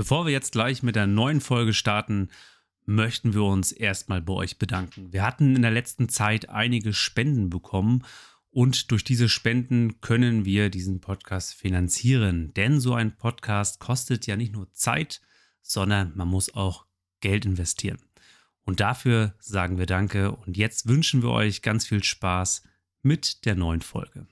Bevor wir jetzt gleich mit der neuen Folge starten, möchten wir uns erstmal bei euch bedanken. Wir hatten in der letzten Zeit einige Spenden bekommen und durch diese Spenden können wir diesen Podcast finanzieren. Denn so ein Podcast kostet ja nicht nur Zeit, sondern man muss auch Geld investieren. Und dafür sagen wir Danke und jetzt wünschen wir euch ganz viel Spaß mit der neuen Folge.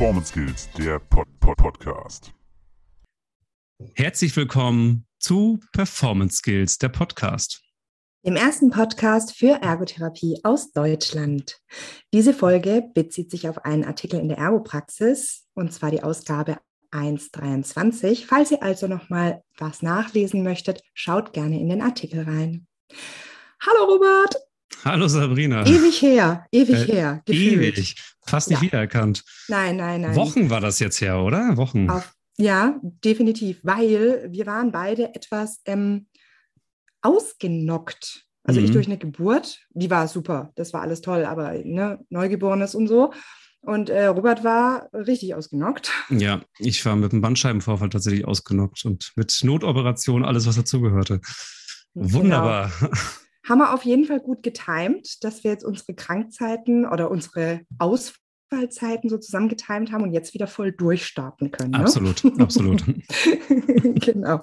Performance Skills, der Pod -Pod Podcast. Herzlich willkommen zu Performance Skills, der Podcast. Dem ersten Podcast für Ergotherapie aus Deutschland. Diese Folge bezieht sich auf einen Artikel in der Ergopraxis und zwar die Ausgabe 1.23. Falls ihr also nochmal was nachlesen möchtet, schaut gerne in den Artikel rein. Hallo Robert! Hallo Sabrina. Ewig her, ewig äh, her. Gefühlt. Ewig. Fast nicht ja. wiedererkannt. Nein, nein, nein. Wochen war das jetzt her, oder? Wochen. Auf, ja, definitiv, weil wir waren beide etwas ähm, ausgenockt. Also mhm. ich durch eine Geburt, die war super, das war alles toll, aber ne, Neugeborenes und so. Und äh, Robert war richtig ausgenockt. Ja, ich war mit einem Bandscheibenvorfall tatsächlich ausgenockt und mit Notoperation alles, was dazugehörte. Genau. Wunderbar. Genau haben wir auf jeden Fall gut getimt, dass wir jetzt unsere Krankzeiten oder unsere Ausfallzeiten so zusammen getimt haben und jetzt wieder voll durchstarten können. Ne? Absolut, absolut. genau.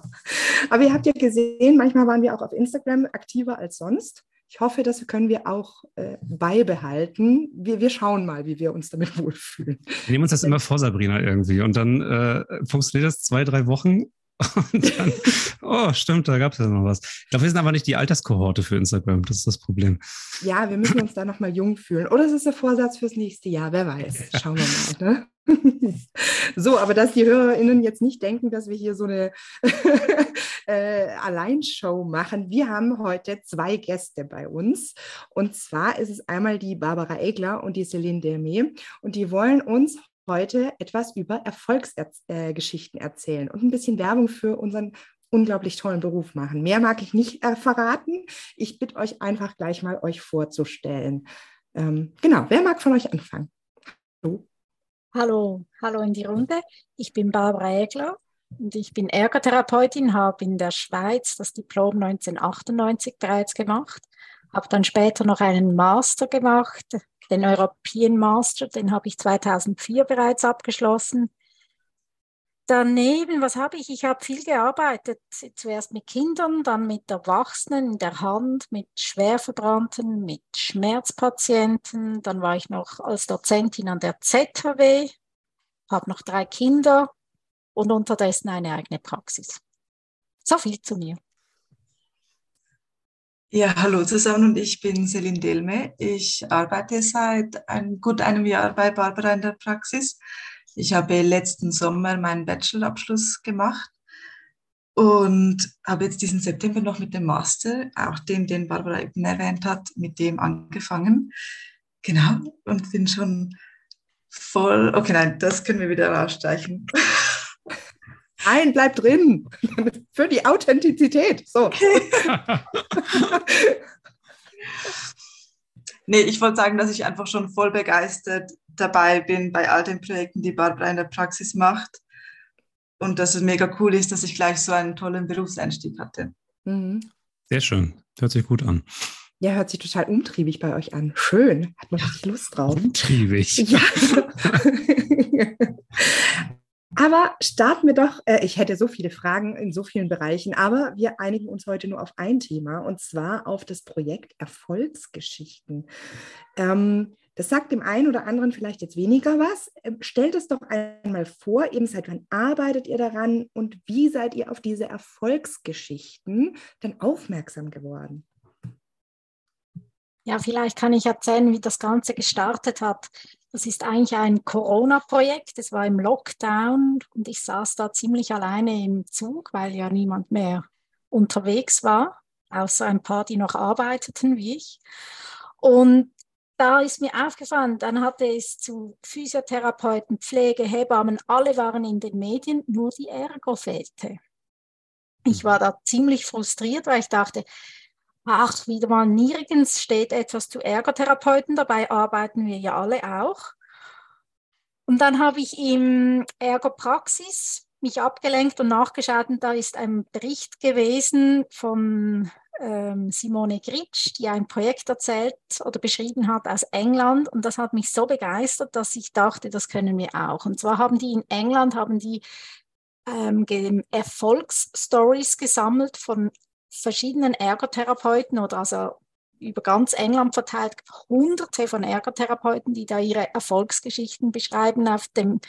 Aber ihr habt ja gesehen, manchmal waren wir auch auf Instagram aktiver als sonst. Ich hoffe, das können wir auch äh, beibehalten. Wir, wir schauen mal, wie wir uns damit wohlfühlen. Wir nehmen uns das immer vor, Sabrina, irgendwie. Und dann äh, funktioniert das zwei, drei Wochen und dann, oh, stimmt, da gab es ja noch was. Ich glaube, wir sind aber nicht die Alterskohorte für Instagram. Das ist das Problem. Ja, wir müssen uns da nochmal jung fühlen. Oder es ist der Vorsatz fürs nächste Jahr, wer weiß. Schauen wir mal. Ne? so, aber dass die HörerInnen jetzt nicht denken, dass wir hier so eine äh, Alleinshow machen. Wir haben heute zwei Gäste bei uns. Und zwar ist es einmal die Barbara Egler und die Celine Dermé. Und die wollen uns heute etwas über Erfolgsgeschichten erzählen und ein bisschen Werbung für unseren unglaublich tollen Beruf machen. Mehr mag ich nicht äh, verraten. Ich bitte euch einfach gleich mal euch vorzustellen. Ähm, genau, wer mag von euch anfangen? Hallo. Hallo, hallo in die Runde. Ich bin Barbara Egler und ich bin Ergotherapeutin, habe in der Schweiz das Diplom 1998 bereits gemacht, habe dann später noch einen Master gemacht den European Master, den habe ich 2004 bereits abgeschlossen. Daneben, was habe ich? Ich habe viel gearbeitet, zuerst mit Kindern, dann mit Erwachsenen in der Hand, mit Schwerverbrannten, mit Schmerzpatienten. Dann war ich noch als Dozentin an der ZHW, habe noch drei Kinder und unterdessen eine eigene Praxis. So viel zu mir. Ja, hallo zusammen und ich bin Celine Delme. Ich arbeite seit ein, gut einem Jahr bei Barbara in der Praxis. Ich habe letzten Sommer meinen Bachelorabschluss gemacht und habe jetzt diesen September noch mit dem Master, auch den, den Barbara eben erwähnt hat, mit dem angefangen. Genau, und bin schon voll, okay, nein, das können wir wieder rausstreichen. Nein, bleib drin. Für die Authentizität. So. nee, ich wollte sagen, dass ich einfach schon voll begeistert dabei bin bei all den Projekten, die Barbara in der Praxis macht. Und dass es mega cool ist, dass ich gleich so einen tollen Berufseinstieg hatte. Mhm. Sehr schön. Hört sich gut an. Ja, hört sich total umtriebig bei euch an. Schön. Hat man richtig Lust drauf. Umtriebig. Ja. Aber starten wir doch, äh, ich hätte so viele Fragen in so vielen Bereichen, aber wir einigen uns heute nur auf ein Thema und zwar auf das Projekt Erfolgsgeschichten. Ähm, das sagt dem einen oder anderen vielleicht jetzt weniger was. Ähm, stellt es doch einmal vor, eben seit wann arbeitet ihr daran und wie seid ihr auf diese Erfolgsgeschichten dann aufmerksam geworden? Ja, vielleicht kann ich erzählen, wie das Ganze gestartet hat. Das ist eigentlich ein Corona-Projekt. Es war im Lockdown und ich saß da ziemlich alleine im Zug, weil ja niemand mehr unterwegs war, außer ein paar, die noch arbeiteten wie ich. Und da ist mir aufgefallen, dann hatte es zu Physiotherapeuten, Pflege, Hebammen, alle waren in den Medien, nur die Ergo fehlte. Ich war da ziemlich frustriert, weil ich dachte, ach, wieder mal nirgends steht etwas zu Ergotherapeuten, dabei arbeiten wir ja alle auch. Und dann habe ich im Ergopraxis mich abgelenkt und nachgeschaut und da ist ein Bericht gewesen von ähm, Simone Gritsch, die ein Projekt erzählt oder beschrieben hat aus England und das hat mich so begeistert, dass ich dachte, das können wir auch. Und zwar haben die in England haben die ähm, Erfolgsstories gesammelt von verschiedenen Ergotherapeuten oder also über ganz England verteilt hunderte von Ergotherapeuten, die da ihre Erfolgsgeschichten beschreiben auf dem,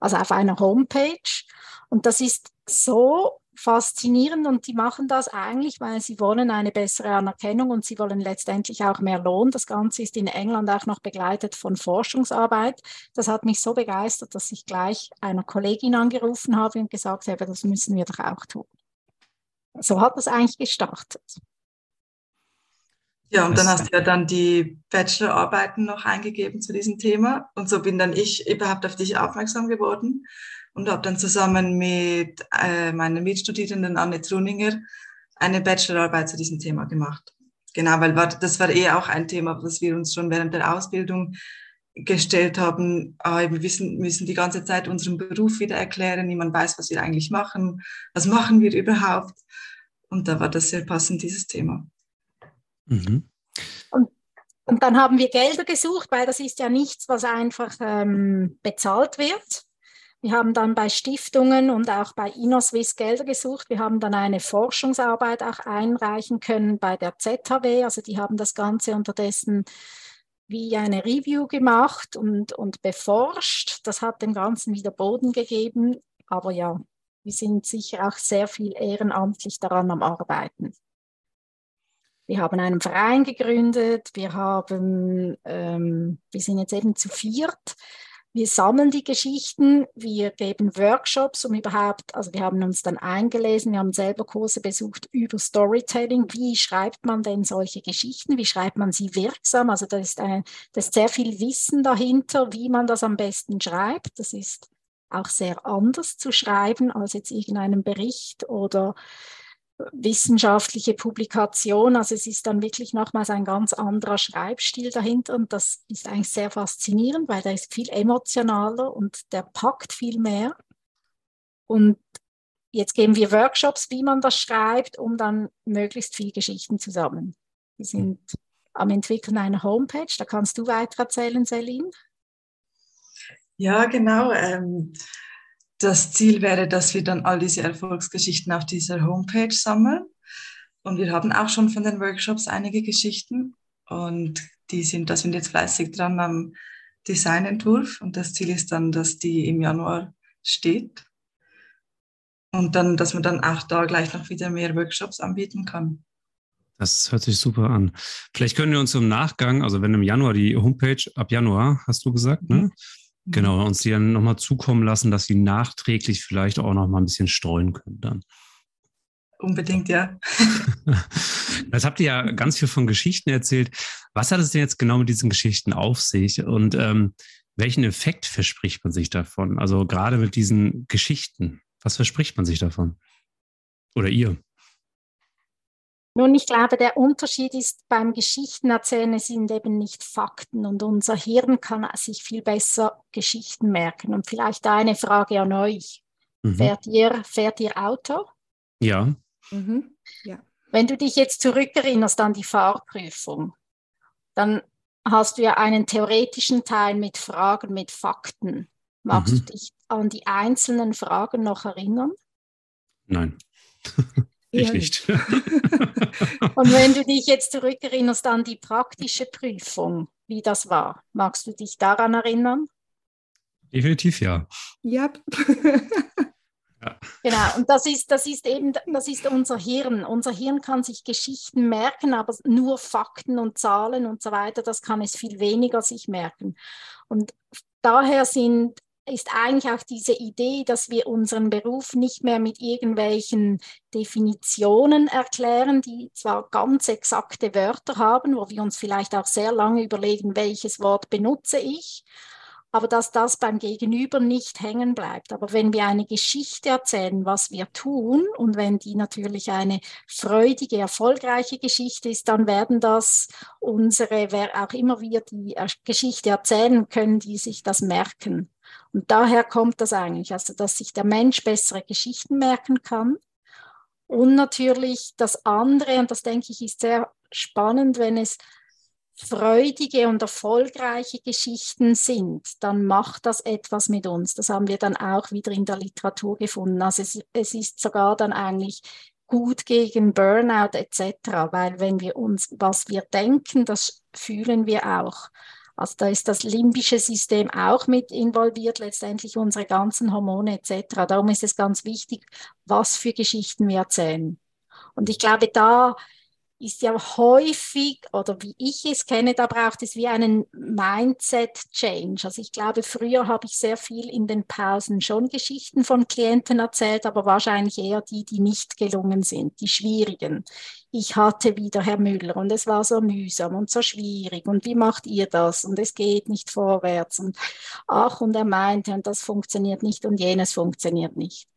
also auf einer Homepage. Und das ist so faszinierend und die machen das eigentlich, weil sie wollen eine bessere Anerkennung und sie wollen letztendlich auch mehr Lohn. Das Ganze ist in England auch noch begleitet von Forschungsarbeit. Das hat mich so begeistert, dass ich gleich einer Kollegin angerufen habe und gesagt habe, das müssen wir doch auch tun. So hat das eigentlich gestartet. Ja, und dann hast du ja dann die Bachelorarbeiten noch eingegeben zu diesem Thema. Und so bin dann ich überhaupt auf dich aufmerksam geworden und habe dann zusammen mit äh, meiner Mitstudierenden Anne Truninger eine Bachelorarbeit zu diesem Thema gemacht. Genau, weil war, das war eh auch ein Thema, was wir uns schon während der Ausbildung gestellt haben. Ah, wir wissen, müssen die ganze Zeit unseren Beruf wieder erklären, niemand weiß, was wir eigentlich machen, was machen wir überhaupt. Und da war das sehr passend, dieses Thema. Mhm. Und, und dann haben wir Gelder gesucht, weil das ist ja nichts, was einfach ähm, bezahlt wird. Wir haben dann bei Stiftungen und auch bei InnoSwiss Gelder gesucht. Wir haben dann eine Forschungsarbeit auch einreichen können bei der ZHW. Also die haben das Ganze unterdessen wie eine Review gemacht und, und beforscht. Das hat dem Ganzen wieder Boden gegeben. Aber ja, wir sind sicher auch sehr viel ehrenamtlich daran am Arbeiten. Wir haben einen Verein gegründet, wir, haben, ähm, wir sind jetzt eben zu viert. Wir sammeln die Geschichten, wir geben Workshops, um überhaupt, also wir haben uns dann eingelesen, wir haben selber Kurse besucht über Storytelling. Wie schreibt man denn solche Geschichten? Wie schreibt man sie wirksam? Also da ist, ein, da ist sehr viel Wissen dahinter, wie man das am besten schreibt. Das ist auch sehr anders zu schreiben als jetzt irgendeinen Bericht oder wissenschaftliche Publikation. Also es ist dann wirklich nochmals ein ganz anderer Schreibstil dahinter und das ist eigentlich sehr faszinierend, weil der ist viel emotionaler und der packt viel mehr. Und jetzt geben wir Workshops, wie man das schreibt, um dann möglichst viele Geschichten zu sammeln. Wir sind am Entwickeln einer Homepage, da kannst du weiter erzählen, Celine. Ja, genau. Ähm, das Ziel wäre, dass wir dann all diese Erfolgsgeschichten auf dieser Homepage sammeln. Und wir haben auch schon von den Workshops einige Geschichten. Und die sind, da sind jetzt fleißig dran am Designentwurf. Und das Ziel ist dann, dass die im Januar steht. Und dann, dass man dann auch da gleich noch wieder mehr Workshops anbieten kann. Das hört sich super an. Vielleicht können wir uns im Nachgang, also wenn im Januar die Homepage, ab Januar hast du gesagt, ne? Genau, uns die dann nochmal zukommen lassen, dass sie nachträglich vielleicht auch nochmal ein bisschen streuen können dann. Unbedingt, ja. Jetzt habt ihr ja ganz viel von Geschichten erzählt. Was hat es denn jetzt genau mit diesen Geschichten auf sich und ähm, welchen Effekt verspricht man sich davon? Also gerade mit diesen Geschichten, was verspricht man sich davon? Oder ihr? Nun, ich glaube, der Unterschied ist beim Geschichtenerzählen, es sind eben nicht Fakten und unser Hirn kann sich viel besser Geschichten merken. Und vielleicht da eine Frage an euch. Mhm. Fährt, ihr, fährt ihr Auto? Ja. Mhm. ja. Wenn du dich jetzt zurückerinnerst an die Fahrprüfung, dann hast du ja einen theoretischen Teil mit Fragen, mit Fakten. Magst mhm. du dich an die einzelnen Fragen noch erinnern? Nein. Ich nicht. Und wenn du dich jetzt zurückerinnerst an die praktische Prüfung, wie das war, magst du dich daran erinnern? Definitiv ja. Ja. ja. Genau, und das ist, das ist eben, das ist unser Hirn. Unser Hirn kann sich Geschichten merken, aber nur Fakten und Zahlen und so weiter, das kann es viel weniger sich merken. Und daher sind ist eigentlich auch diese Idee, dass wir unseren Beruf nicht mehr mit irgendwelchen Definitionen erklären, die zwar ganz exakte Wörter haben, wo wir uns vielleicht auch sehr lange überlegen, welches Wort benutze ich, aber dass das beim Gegenüber nicht hängen bleibt. Aber wenn wir eine Geschichte erzählen, was wir tun, und wenn die natürlich eine freudige, erfolgreiche Geschichte ist, dann werden das unsere, wer auch immer wir die Geschichte erzählen, können die sich das merken. Und daher kommt das eigentlich, also dass sich der Mensch bessere Geschichten merken kann. Und natürlich das andere, und das denke ich ist sehr spannend, wenn es freudige und erfolgreiche Geschichten sind, dann macht das etwas mit uns. Das haben wir dann auch wieder in der Literatur gefunden. Also es, es ist sogar dann eigentlich gut gegen Burnout etc., weil wenn wir uns, was wir denken, das fühlen wir auch. Also da ist das limbische System auch mit involviert, letztendlich unsere ganzen Hormone etc. Darum ist es ganz wichtig, was für Geschichten wir erzählen. Und ich glaube, da ist ja häufig, oder wie ich es kenne, da braucht es wie einen Mindset-Change. Also ich glaube, früher habe ich sehr viel in den Pausen schon Geschichten von Klienten erzählt, aber wahrscheinlich eher die, die nicht gelungen sind, die schwierigen. Ich hatte wieder Herr Müller und es war so mühsam und so schwierig und wie macht ihr das und es geht nicht vorwärts und ach und er meinte und das funktioniert nicht und jenes funktioniert nicht.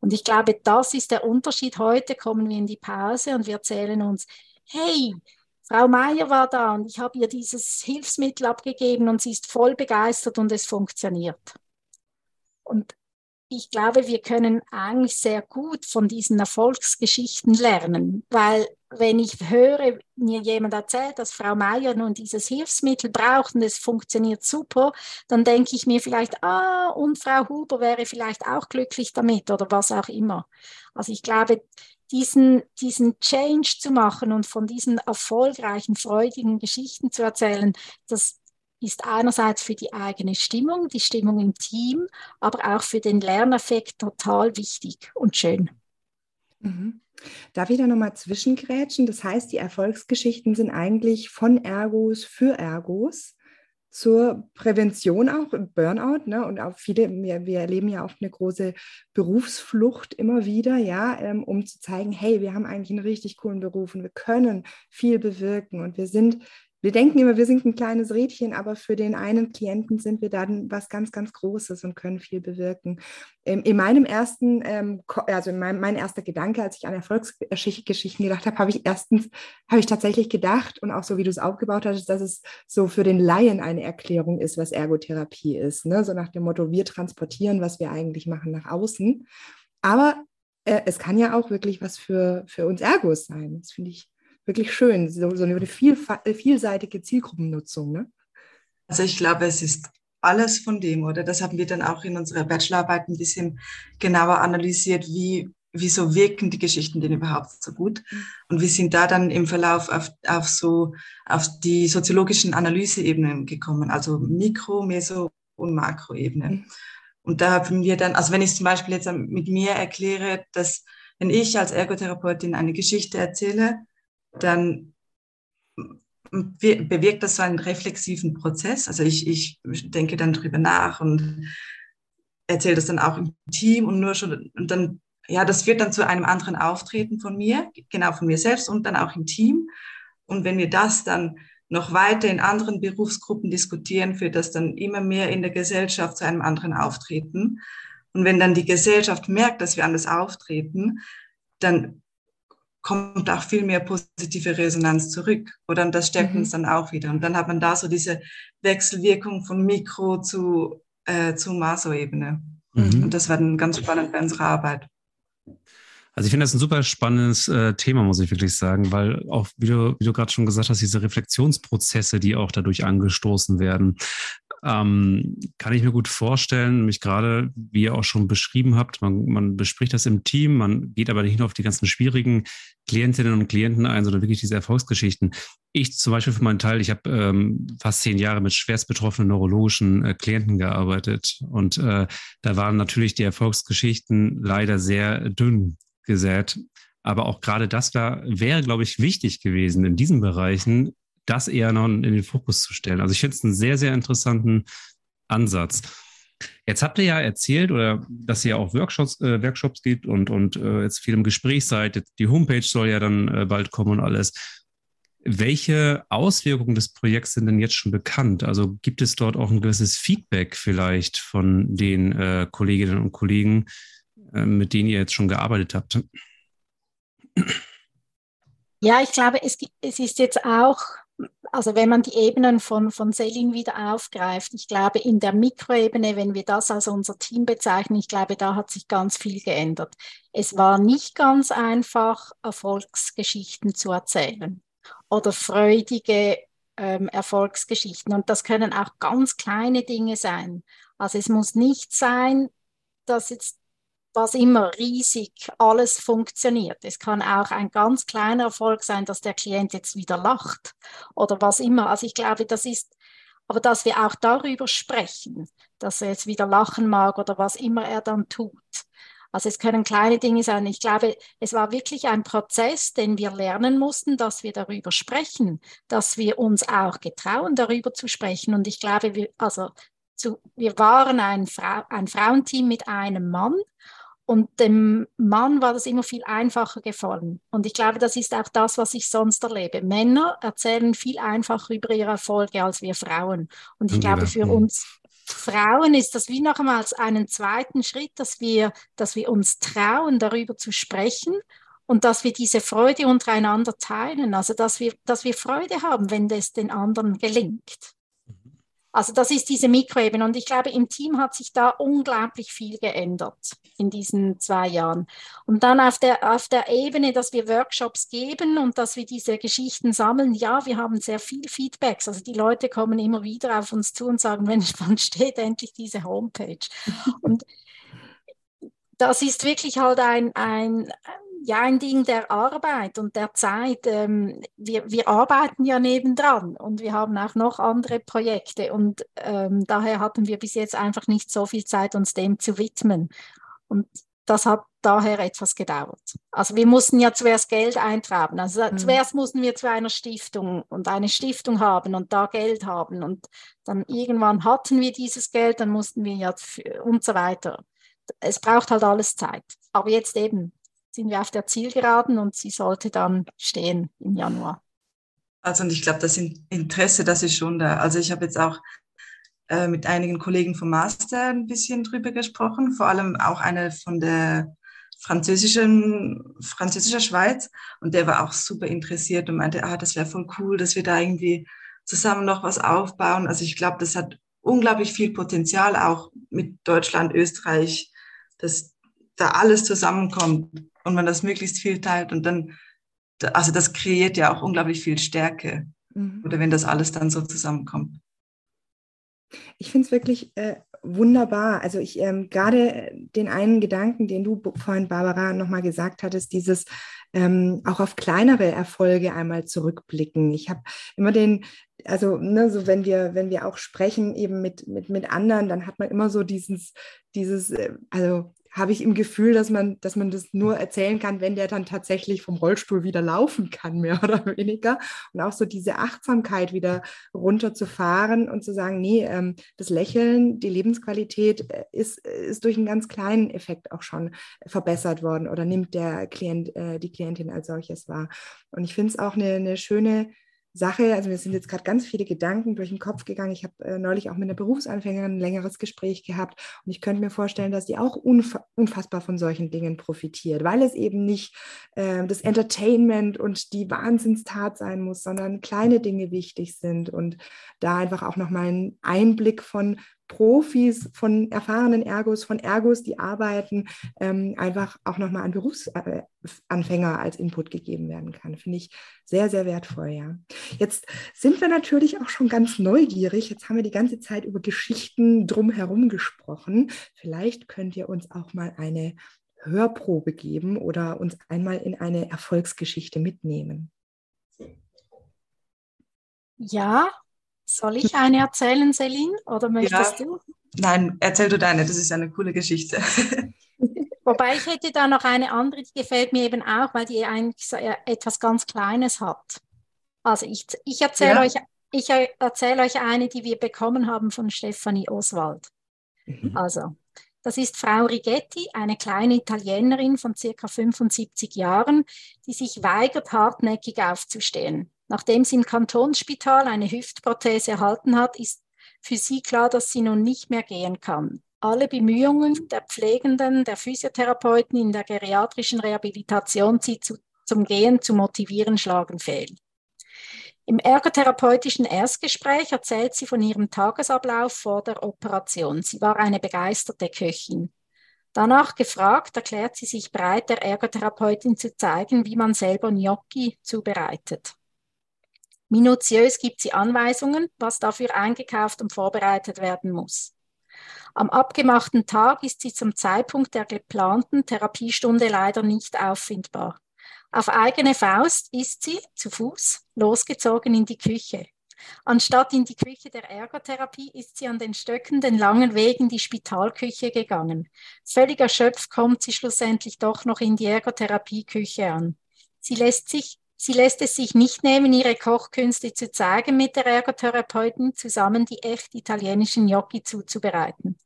Und ich glaube, das ist der Unterschied. Heute kommen wir in die Pause und wir erzählen uns, hey, Frau Meier war da und ich habe ihr dieses Hilfsmittel abgegeben und sie ist voll begeistert und es funktioniert. Und ich glaube, wir können eigentlich sehr gut von diesen Erfolgsgeschichten lernen, weil wenn ich höre, mir jemand erzählt, dass Frau Meier nun dieses Hilfsmittel braucht und es funktioniert super, dann denke ich mir vielleicht, ah, und Frau Huber wäre vielleicht auch glücklich damit oder was auch immer. Also ich glaube, diesen, diesen Change zu machen und von diesen erfolgreichen, freudigen Geschichten zu erzählen, das ist einerseits für die eigene Stimmung, die Stimmung im Team, aber auch für den Lerneffekt total wichtig und schön. Mhm. Darf ich da nochmal zwischengrätschen? Das heißt, die Erfolgsgeschichten sind eigentlich von Ergos für Ergos zur Prävention auch Burnout. Ne? Und auch viele, wir, wir erleben ja auch eine große Berufsflucht immer wieder, ja, ähm, um zu zeigen, hey, wir haben eigentlich einen richtig coolen Beruf und wir können viel bewirken und wir sind wir denken immer, wir sind ein kleines Rädchen, aber für den einen Klienten sind wir dann was ganz, ganz Großes und können viel bewirken. Ähm, in meinem ersten, ähm, also in meinem, mein erster Gedanke, als ich an Erfolgsgeschichten gedacht habe, habe ich erstens, habe ich tatsächlich gedacht und auch so, wie du es aufgebaut hast, dass es so für den Laien eine Erklärung ist, was Ergotherapie ist. Ne? So nach dem Motto, wir transportieren, was wir eigentlich machen, nach außen. Aber äh, es kann ja auch wirklich was für, für uns Ergos sein. Das finde ich wirklich schön, so, so eine viel, vielseitige Zielgruppennutzung. Ne? Also ich glaube, es ist alles von dem, oder? Das haben wir dann auch in unserer Bachelorarbeit ein bisschen genauer analysiert, wie, wieso wirken die Geschichten denn überhaupt so gut? Und wir sind da dann im Verlauf auf, auf so, auf die soziologischen Analyseebenen gekommen, also Mikro, Meso und Makroebene. Mhm. Und da haben wir dann, also wenn ich zum Beispiel jetzt mit mir erkläre, dass wenn ich als Ergotherapeutin eine Geschichte erzähle, dann bewirkt das so einen reflexiven Prozess. Also ich, ich denke dann drüber nach und erzähle das dann auch im Team und nur schon, und dann, ja, das führt dann zu einem anderen Auftreten von mir, genau von mir selbst und dann auch im Team. Und wenn wir das dann noch weiter in anderen Berufsgruppen diskutieren, führt das dann immer mehr in der Gesellschaft zu einem anderen Auftreten. Und wenn dann die Gesellschaft merkt, dass wir anders auftreten, dann kommt auch viel mehr positive Resonanz zurück. Oder und das stärkt mhm. uns dann auch wieder. Und dann hat man da so diese Wechselwirkung von Mikro zu, äh, zu Maso-Ebene. Mhm. Und das war dann ganz spannend bei unserer Arbeit. Also ich finde das ein super spannendes äh, Thema, muss ich wirklich sagen, weil auch, wie du, wie du gerade schon gesagt hast, diese Reflexionsprozesse, die auch dadurch angestoßen werden, ähm, kann ich mir gut vorstellen, nämlich gerade, wie ihr auch schon beschrieben habt, man, man bespricht das im Team, man geht aber nicht nur auf die ganzen schwierigen Klientinnen und Klienten ein, sondern wirklich diese Erfolgsgeschichten. Ich zum Beispiel für meinen Teil, ich habe ähm, fast zehn Jahre mit schwerst betroffenen neurologischen äh, Klienten gearbeitet und äh, da waren natürlich die Erfolgsgeschichten leider sehr dünn gesät. Aber auch gerade das wäre, glaube ich, wichtig gewesen in diesen Bereichen, das eher noch in den Fokus zu stellen. Also ich finde es einen sehr, sehr interessanten Ansatz. Jetzt habt ihr ja erzählt, oder dass ihr auch Workshops, äh, Workshops gibt und, und äh, jetzt viel im Gespräch seid. Die Homepage soll ja dann äh, bald kommen und alles. Welche Auswirkungen des Projekts sind denn jetzt schon bekannt? Also gibt es dort auch ein gewisses Feedback vielleicht von den äh, Kolleginnen und Kollegen, äh, mit denen ihr jetzt schon gearbeitet habt? Ja, ich glaube, es, es ist jetzt auch, also wenn man die Ebenen von, von Selin wieder aufgreift, ich glaube, in der Mikroebene, wenn wir das als unser Team bezeichnen, ich glaube, da hat sich ganz viel geändert. Es war nicht ganz einfach, Erfolgsgeschichten zu erzählen oder freudige ähm, Erfolgsgeschichten. Und das können auch ganz kleine Dinge sein. Also es muss nicht sein, dass jetzt was immer riesig alles funktioniert. Es kann auch ein ganz kleiner Erfolg sein, dass der Klient jetzt wieder lacht oder was immer. Also ich glaube, das ist, aber dass wir auch darüber sprechen, dass er jetzt wieder lachen mag oder was immer er dann tut. Also es können kleine Dinge sein. Ich glaube, es war wirklich ein Prozess, den wir lernen mussten, dass wir darüber sprechen, dass wir uns auch getrauen, darüber zu sprechen. Und ich glaube, wir, also zu, wir waren ein, Frau, ein Frauenteam mit einem Mann und dem Mann war das immer viel einfacher gefallen. Und ich glaube, das ist auch das, was ich sonst erlebe. Männer erzählen viel einfacher über ihre Erfolge als wir Frauen. Und ich ja, glaube, für uns Frauen ist das wie nochmals einen zweiten Schritt, dass wir, dass wir uns trauen, darüber zu sprechen und dass wir diese Freude untereinander teilen. Also, dass wir, dass wir Freude haben, wenn das den anderen gelingt. Also das ist diese Mikroebene und ich glaube, im Team hat sich da unglaublich viel geändert in diesen zwei Jahren. Und dann auf der, auf der Ebene, dass wir Workshops geben und dass wir diese Geschichten sammeln, ja, wir haben sehr viel Feedbacks. Also die Leute kommen immer wieder auf uns zu und sagen, wenn wann steht endlich diese Homepage? Und das ist wirklich halt ein, ein ja ein Ding der Arbeit und der Zeit. Ähm, wir, wir arbeiten ja nebendran und wir haben auch noch andere Projekte und ähm, daher hatten wir bis jetzt einfach nicht so viel Zeit, uns dem zu widmen. Und das hat daher etwas gedauert. Also wir mussten ja zuerst Geld eintragen. Also mhm. zuerst mussten wir zu einer Stiftung und eine Stiftung haben und da Geld haben und dann irgendwann hatten wir dieses Geld, dann mussten wir ja und so weiter. Es braucht halt alles Zeit. Aber jetzt eben, sind wir auf der Zielgeraden und sie sollte dann stehen im Januar. Also und ich glaube, das Interesse, das ist schon da. Also ich habe jetzt auch äh, mit einigen Kollegen vom Master ein bisschen drüber gesprochen, vor allem auch eine von der französischen, französischer Schweiz und der war auch super interessiert und meinte, ah, das wäre voll cool, dass wir da irgendwie zusammen noch was aufbauen. Also ich glaube, das hat unglaublich viel Potenzial auch mit Deutschland, Österreich, dass da alles zusammenkommt und man das möglichst viel teilt und dann, also das kreiert ja auch unglaublich viel Stärke. Mhm. Oder wenn das alles dann so zusammenkommt. Ich finde es wirklich äh, wunderbar. Also ich ähm, gerade den einen Gedanken, den du vorhin, Barbara, nochmal gesagt hattest, dieses ähm, auch auf kleinere Erfolge einmal zurückblicken. Ich habe immer den, also ne, so wenn wir, wenn wir auch sprechen eben mit, mit, mit anderen, dann hat man immer so dieses, dieses, äh, also habe ich im Gefühl, dass man, dass man das nur erzählen kann, wenn der dann tatsächlich vom Rollstuhl wieder laufen kann, mehr oder weniger. Und auch so diese Achtsamkeit wieder runterzufahren und zu sagen, nee, ähm, das Lächeln, die Lebensqualität äh, ist, ist durch einen ganz kleinen Effekt auch schon verbessert worden oder nimmt der Klient, äh, die Klientin als solches wahr. Und ich finde es auch eine, eine schöne Sache, also mir sind jetzt gerade ganz viele Gedanken durch den Kopf gegangen. Ich habe äh, neulich auch mit einer Berufsanfängerin ein längeres Gespräch gehabt und ich könnte mir vorstellen, dass die auch unf unfassbar von solchen Dingen profitiert, weil es eben nicht äh, das Entertainment und die Wahnsinnstat sein muss, sondern kleine Dinge wichtig sind und da einfach auch nochmal einen Einblick von Profis, von erfahrenen Ergos, von Ergos, die arbeiten, ähm, einfach auch nochmal an Berufsanfänger als Input gegeben werden kann. Finde ich sehr, sehr wertvoll, ja. Jetzt sind wir natürlich auch schon ganz neugierig. Jetzt haben wir die ganze Zeit über Geschichten drumherum gesprochen. Vielleicht könnt ihr uns auch mal eine Hörprobe geben oder uns einmal in eine Erfolgsgeschichte mitnehmen. Ja, soll ich eine erzählen, Celine, oder möchtest ja. du? Nein, erzähl du deine, das ist eine coole Geschichte. Wobei ich hätte da noch eine andere, die gefällt mir eben auch, weil die eigentlich so etwas ganz Kleines hat. Also ich, ich erzähle ja. euch, ich erzähle euch eine, die wir bekommen haben von Stefanie Oswald. Mhm. Also, das ist Frau Rigetti, eine kleine Italienerin von circa 75 Jahren, die sich weigert, hartnäckig aufzustehen. Nachdem sie im Kantonsspital eine Hüftprothese erhalten hat, ist für sie klar, dass sie nun nicht mehr gehen kann. Alle Bemühungen der Pflegenden, der Physiotherapeuten in der geriatrischen Rehabilitation, sie zu, zum Gehen zu motivieren, schlagen fehl. Im ergotherapeutischen Erstgespräch erzählt sie von ihrem Tagesablauf vor der Operation. Sie war eine begeisterte Köchin. Danach gefragt, erklärt sie sich bereit, der Ergotherapeutin zu zeigen, wie man selber Gnocchi zubereitet. Minutiös gibt sie Anweisungen, was dafür eingekauft und vorbereitet werden muss. Am abgemachten Tag ist sie zum Zeitpunkt der geplanten Therapiestunde leider nicht auffindbar. Auf eigene Faust ist sie zu Fuß losgezogen in die Küche. Anstatt in die Küche der Ergotherapie ist sie an den Stöcken den langen Weg in die Spitalküche gegangen. Völlig erschöpft kommt sie schlussendlich doch noch in die Ergotherapieküche an. Sie lässt, sich, sie lässt es sich nicht nehmen, ihre Kochkünste zu zeigen, mit der Ergotherapeutin zusammen die echt italienischen Gnocchi zuzubereiten.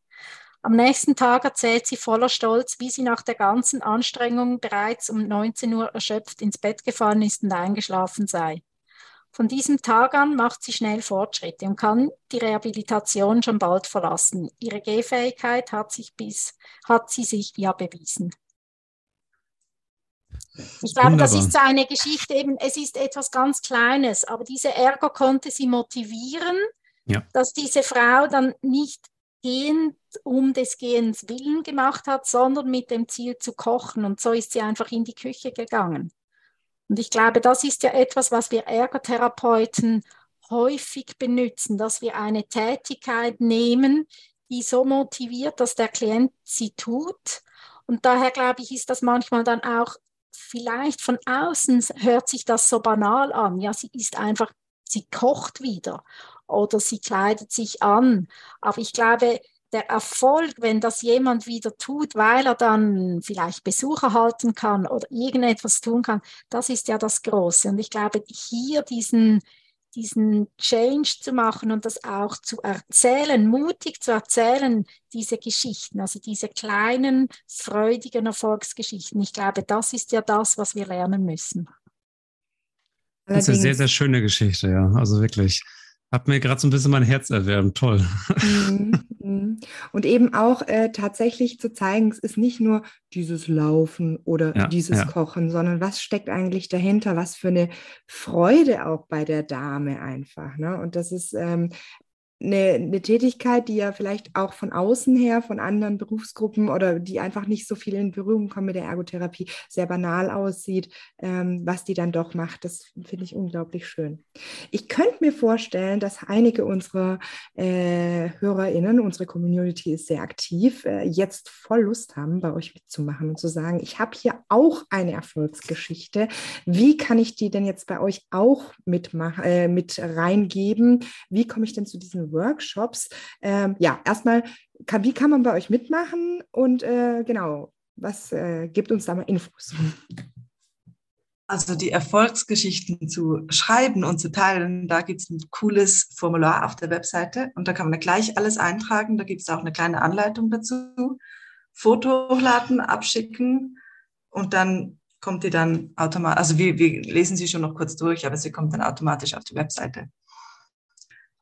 Am nächsten Tag erzählt sie voller Stolz, wie sie nach der ganzen Anstrengung bereits um 19 Uhr erschöpft ins Bett gefallen ist und eingeschlafen sei. Von diesem Tag an macht sie schnell Fortschritte und kann die Rehabilitation schon bald verlassen. Ihre Gehfähigkeit hat sich bis, hat sie sich ja bewiesen. Ich glaube, das ist so eine Geschichte eben, es ist etwas ganz Kleines, aber diese Ärger konnte sie motivieren, ja. dass diese Frau dann nicht gehend um des Gehens willen gemacht hat, sondern mit dem Ziel zu kochen. Und so ist sie einfach in die Küche gegangen. Und ich glaube, das ist ja etwas, was wir Ergotherapeuten häufig benutzen, dass wir eine Tätigkeit nehmen, die so motiviert, dass der Klient sie tut. Und daher glaube ich, ist das manchmal dann auch vielleicht von außen hört sich das so banal an. Ja, sie ist einfach, sie kocht wieder oder sie kleidet sich an. Aber ich glaube, der Erfolg, wenn das jemand wieder tut, weil er dann vielleicht Besucher halten kann oder irgendetwas tun kann, das ist ja das Große. Und ich glaube, hier diesen, diesen Change zu machen und das auch zu erzählen, mutig zu erzählen, diese Geschichten, also diese kleinen, freudigen Erfolgsgeschichten. Ich glaube, das ist ja das, was wir lernen müssen. Das ist eine sehr, sehr schöne Geschichte, ja. Also wirklich. Hat mir gerade so ein bisschen mein Herz erwärmt. Toll. Mhm. Und eben auch äh, tatsächlich zu zeigen, es ist nicht nur dieses Laufen oder ja, dieses ja. Kochen, sondern was steckt eigentlich dahinter? Was für eine Freude auch bei der Dame einfach. Ne? Und das ist ähm, eine, eine, Tätigkeit, die ja vielleicht auch von außen her, von anderen Berufsgruppen oder die einfach nicht so viel in Berührung kommen mit der Ergotherapie, sehr banal aussieht, ähm, was die dann doch macht. Das finde ich unglaublich schön. Ich könnte mir vorstellen, dass einige unserer äh, HörerInnen, unsere Community ist sehr aktiv, äh, jetzt voll Lust haben, bei euch mitzumachen und zu sagen, ich habe hier auch eine Erfolgsgeschichte. Wie kann ich die denn jetzt bei euch auch mitmachen, äh, mit reingeben? Wie komme ich denn zu diesen Workshops. Ähm, ja, erstmal, wie kann man bei euch mitmachen und äh, genau, was äh, gibt uns da mal Infos? Also die Erfolgsgeschichten zu schreiben und zu teilen, da gibt es ein cooles Formular auf der Webseite und da kann man gleich alles eintragen. Da gibt es auch eine kleine Anleitung dazu. Foto hochladen, abschicken und dann kommt die dann automatisch, also wir, wir lesen sie schon noch kurz durch, aber sie kommt dann automatisch auf die Webseite.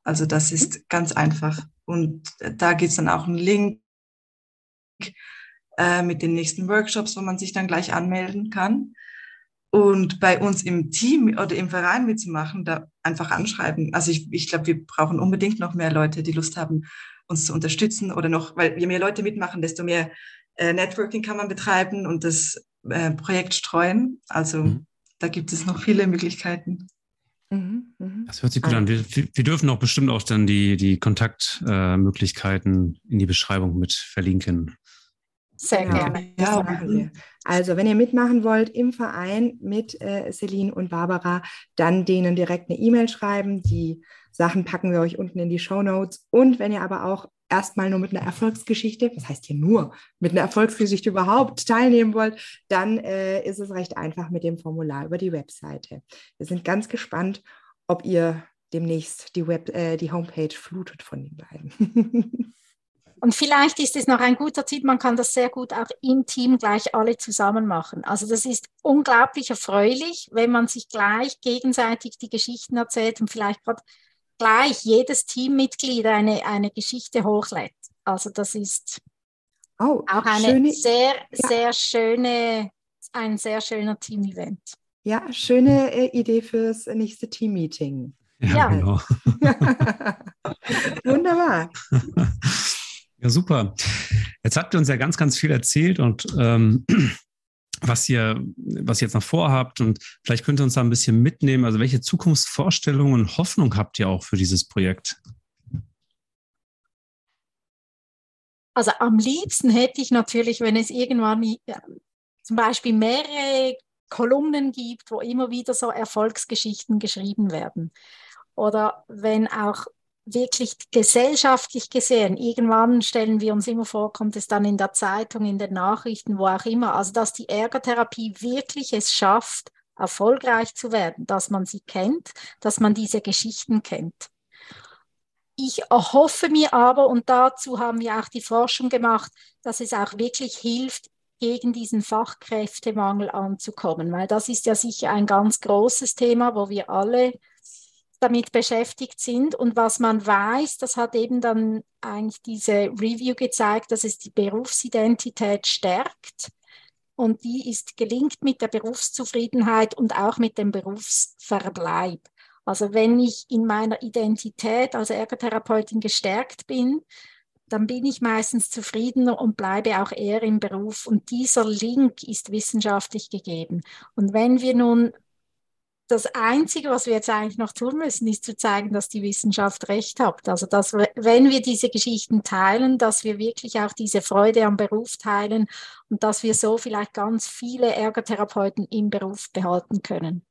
Also das mhm. ist ganz einfach. Und da gibt es dann auch einen Link äh, mit den nächsten Workshops, wo man sich dann gleich anmelden kann. Und bei uns im Team oder im Verein mitzumachen, da einfach anschreiben. Also ich, ich glaube, wir brauchen unbedingt noch mehr Leute, die Lust haben, uns zu unterstützen oder noch, weil je mehr Leute mitmachen, desto mehr äh, Networking kann man betreiben und das äh, Projekt streuen. Also mhm. da gibt es noch viele Möglichkeiten. Mhm, mhm. Das hört sich gut an. Wir, wir, dürfen auch bestimmt auch dann die, die Kontaktmöglichkeiten äh, in die Beschreibung mit verlinken. Sehr gerne. Ja, machen wir. Also, wenn ihr mitmachen wollt im Verein mit äh, Celine und Barbara, dann denen direkt eine E-Mail schreiben. Die Sachen packen wir euch unten in die Show Notes. Und wenn ihr aber auch erstmal nur mit einer Erfolgsgeschichte, was heißt hier nur, mit einer Erfolgsgeschichte überhaupt teilnehmen wollt, dann äh, ist es recht einfach mit dem Formular über die Webseite. Wir sind ganz gespannt, ob ihr demnächst die, Web, äh, die Homepage flutet von den beiden. Und vielleicht ist es noch ein guter Tipp, man kann das sehr gut auch im Team gleich alle zusammen machen. Also das ist unglaublich erfreulich, wenn man sich gleich gegenseitig die Geschichten erzählt und vielleicht gerade gleich jedes Teammitglied eine, eine Geschichte hochlädt. Also das ist oh, auch eine schöne, sehr, ja. sehr schöne, ein sehr schöner Team-Event. Ja, schöne äh, Idee fürs nächste Team-Meeting. Ja, ja, genau. Wunderbar. Ja, super. Jetzt habt ihr uns ja ganz, ganz viel erzählt und ähm, was ihr, was ihr jetzt noch vorhabt und vielleicht könnt ihr uns da ein bisschen mitnehmen. Also welche Zukunftsvorstellungen und Hoffnung habt ihr auch für dieses Projekt? Also am liebsten hätte ich natürlich, wenn es irgendwann ja, zum Beispiel mehrere Kolumnen gibt, wo immer wieder so Erfolgsgeschichten geschrieben werden. Oder wenn auch wirklich gesellschaftlich gesehen, irgendwann stellen wir uns immer vor, kommt es dann in der Zeitung, in den Nachrichten, wo auch immer, also dass die Ärgertherapie wirklich es schafft, erfolgreich zu werden, dass man sie kennt, dass man diese Geschichten kennt. Ich erhoffe mir aber, und dazu haben wir auch die Forschung gemacht, dass es auch wirklich hilft, gegen diesen Fachkräftemangel anzukommen, weil das ist ja sicher ein ganz großes Thema, wo wir alle damit beschäftigt sind. Und was man weiß, das hat eben dann eigentlich diese Review gezeigt, dass es die Berufsidentität stärkt. Und die ist gelingt mit der Berufszufriedenheit und auch mit dem Berufsverbleib. Also wenn ich in meiner Identität als Ergotherapeutin gestärkt bin, dann bin ich meistens zufriedener und bleibe auch eher im Beruf. Und dieser Link ist wissenschaftlich gegeben. Und wenn wir nun das Einzige, was wir jetzt eigentlich noch tun müssen, ist zu zeigen, dass die Wissenschaft recht hat. Also, dass wenn wir diese Geschichten teilen, dass wir wirklich auch diese Freude am Beruf teilen und dass wir so vielleicht ganz viele Ergotherapeuten im Beruf behalten können.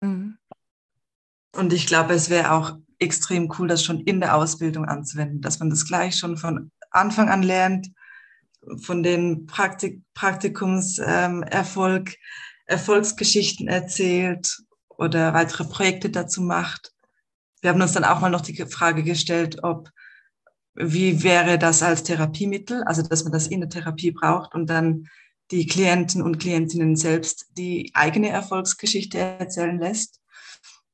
Mhm. Und ich glaube, es wäre auch extrem cool, das schon in der Ausbildung anzuwenden, dass man das gleich schon von Anfang an lernt, von den Praktik Praktikumserfolg, ähm, Erfolgsgeschichten erzählt oder weitere Projekte dazu macht. Wir haben uns dann auch mal noch die Frage gestellt, ob wie wäre das als Therapiemittel, also dass man das in der Therapie braucht und dann die Klienten und Klientinnen selbst die eigene Erfolgsgeschichte erzählen lässt.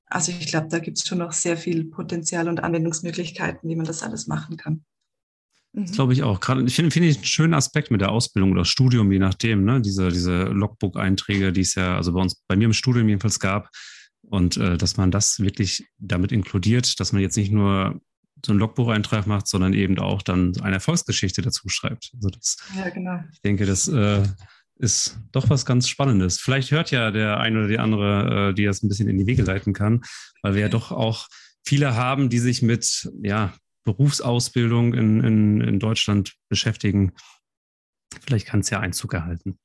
Also ich glaube, da gibt es schon noch sehr viel Potenzial und Anwendungsmöglichkeiten, wie man das alles machen kann. Das glaube ich auch. Gerade, ich finde, finde ich einen schönen Aspekt mit der Ausbildung oder Studium, je nachdem, ne? Diese, diese Logbook-Einträge, die es ja, also bei uns, bei mir im Studium jedenfalls gab. Und äh, dass man das wirklich damit inkludiert, dass man jetzt nicht nur so einen Logbucheintrag macht, sondern eben auch dann eine Erfolgsgeschichte dazu schreibt. Also das, ja, genau. Ich denke, das äh, ist doch was ganz Spannendes. Vielleicht hört ja der eine oder die andere, äh, die das ein bisschen in die Wege leiten kann, weil wir ja doch auch viele haben, die sich mit ja, Berufsausbildung in, in, in Deutschland beschäftigen. Vielleicht kann es ja Einzug erhalten.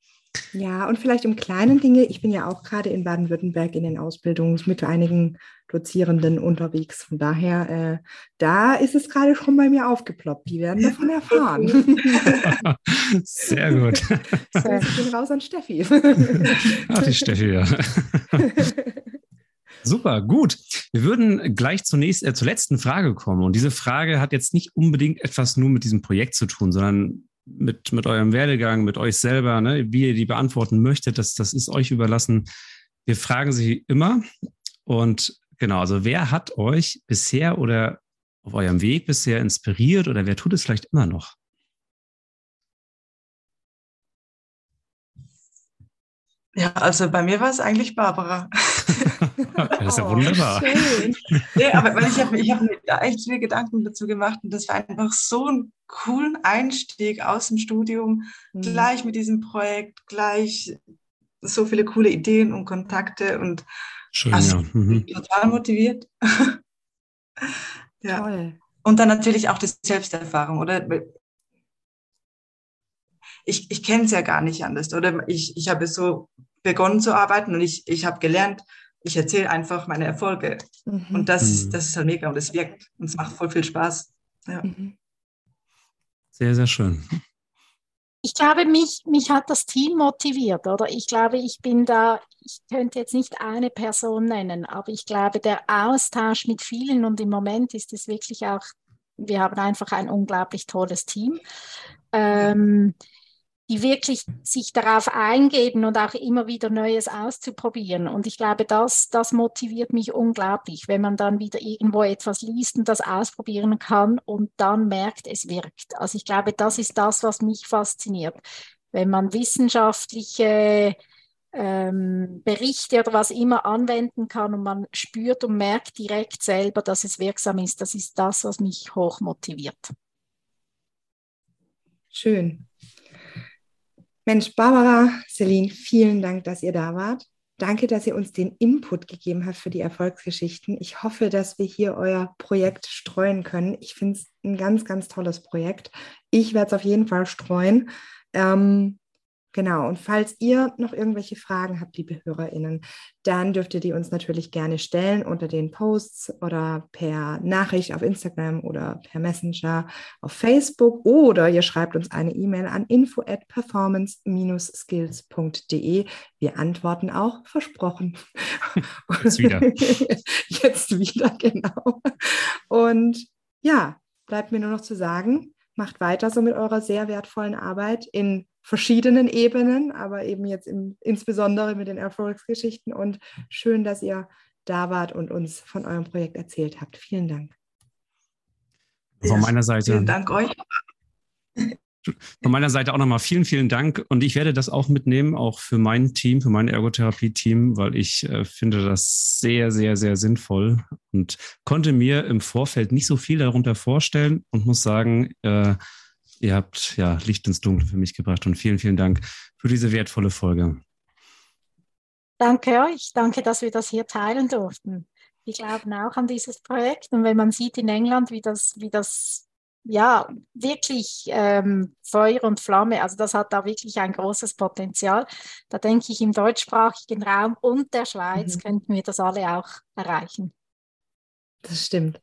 Ja, und vielleicht im kleinen Dinge. Ich bin ja auch gerade in Baden-Württemberg in den Ausbildungen mit einigen Dozierenden unterwegs. Von daher, äh, da ist es gerade schon bei mir aufgeploppt. Die werden davon erfahren. Sehr gut. So, ich bin raus an Steffi. Ach, die Steffi, ja. Super, gut. Wir würden gleich zunächst äh, zur letzten Frage kommen. Und diese Frage hat jetzt nicht unbedingt etwas nur mit diesem Projekt zu tun, sondern mit, mit eurem Werdegang, mit euch selber, ne? wie ihr die beantworten möchtet, das, das ist euch überlassen. Wir fragen sie immer. Und genau, also wer hat euch bisher oder auf eurem Weg bisher inspiriert oder wer tut es vielleicht immer noch? Ja, also bei mir war es eigentlich Barbara. das ist ja oh, wunderbar. Schön. Nee, aber weil ich habe ich hab mir da echt viele Gedanken dazu gemacht und das war einfach so ein coolen Einstieg aus dem Studium, mhm. gleich mit diesem Projekt, gleich so viele coole Ideen und Kontakte und Schön, also, ja. mhm. total motiviert. ja. Toll. Und dann natürlich auch die Selbsterfahrung, oder? Ich, ich kenne es ja gar nicht anders, oder? Ich, ich habe so begonnen zu arbeiten und ich, ich habe gelernt, ich erzähle einfach meine Erfolge. Mhm. Und das, mhm. das ist halt mega und es wirkt und es macht voll viel Spaß. Ja. Mhm. Sehr, sehr schön. Ich glaube, mich, mich hat das Team motiviert, oder? Ich glaube, ich bin da, ich könnte jetzt nicht eine Person nennen, aber ich glaube, der Austausch mit vielen und im Moment ist es wirklich auch wir haben einfach ein unglaublich tolles Team. Ähm, die wirklich sich darauf eingeben und auch immer wieder Neues auszuprobieren. Und ich glaube, das, das motiviert mich unglaublich, wenn man dann wieder irgendwo etwas liest und das ausprobieren kann und dann merkt, es wirkt. Also ich glaube, das ist das, was mich fasziniert. Wenn man wissenschaftliche ähm, Berichte oder was immer anwenden kann und man spürt und merkt direkt selber, dass es wirksam ist, das ist das, was mich hoch motiviert. Schön. Mensch, Barbara, Celine, vielen Dank, dass ihr da wart. Danke, dass ihr uns den Input gegeben habt für die Erfolgsgeschichten. Ich hoffe, dass wir hier euer Projekt streuen können. Ich finde es ein ganz, ganz tolles Projekt. Ich werde es auf jeden Fall streuen. Ähm, Genau, und falls ihr noch irgendwelche Fragen habt, liebe HörerInnen, dann dürft ihr die uns natürlich gerne stellen unter den Posts oder per Nachricht auf Instagram oder per Messenger auf Facebook oder ihr schreibt uns eine E-Mail an info at performance-skills.de. Wir antworten auch, versprochen. Jetzt wieder. Jetzt wieder, genau. Und ja, bleibt mir nur noch zu sagen, macht weiter so mit eurer sehr wertvollen Arbeit in verschiedenen Ebenen, aber eben jetzt im, insbesondere mit den Erfolgsgeschichten. Und schön, dass ihr da wart und uns von eurem Projekt erzählt habt. Vielen Dank. Von meiner Seite. Vielen Dank euch. Von meiner Seite auch nochmal vielen, vielen Dank. Und ich werde das auch mitnehmen, auch für mein Team, für mein Ergotherapie-Team, weil ich äh, finde das sehr, sehr, sehr sinnvoll und konnte mir im Vorfeld nicht so viel darunter vorstellen und muss sagen, äh, Ihr habt ja Licht ins Dunkel für mich gebracht und vielen, vielen Dank für diese wertvolle Folge. Danke euch. Danke, dass wir das hier teilen durften. Wir glauben auch an dieses Projekt. Und wenn man sieht in England, wie das, wie das ja wirklich ähm, Feuer und Flamme, also das hat da wirklich ein großes Potenzial. Da denke ich, im deutschsprachigen Raum und der Schweiz mhm. könnten wir das alle auch erreichen. Das stimmt.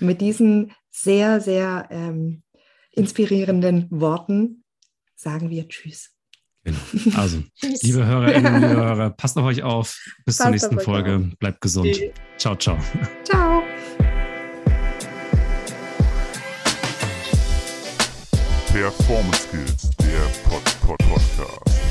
Mit diesen sehr, sehr ähm, inspirierenden Worten sagen wir Tschüss. Genau. Also, liebe Hörerinnen, liebe Hörer, passt auf euch auf. Bis passt zur nächsten Folge. Auf. Bleibt gesund. Tschüss. Ciao, ciao. Ciao. Performance Skills, der Pod -Pod Podcast.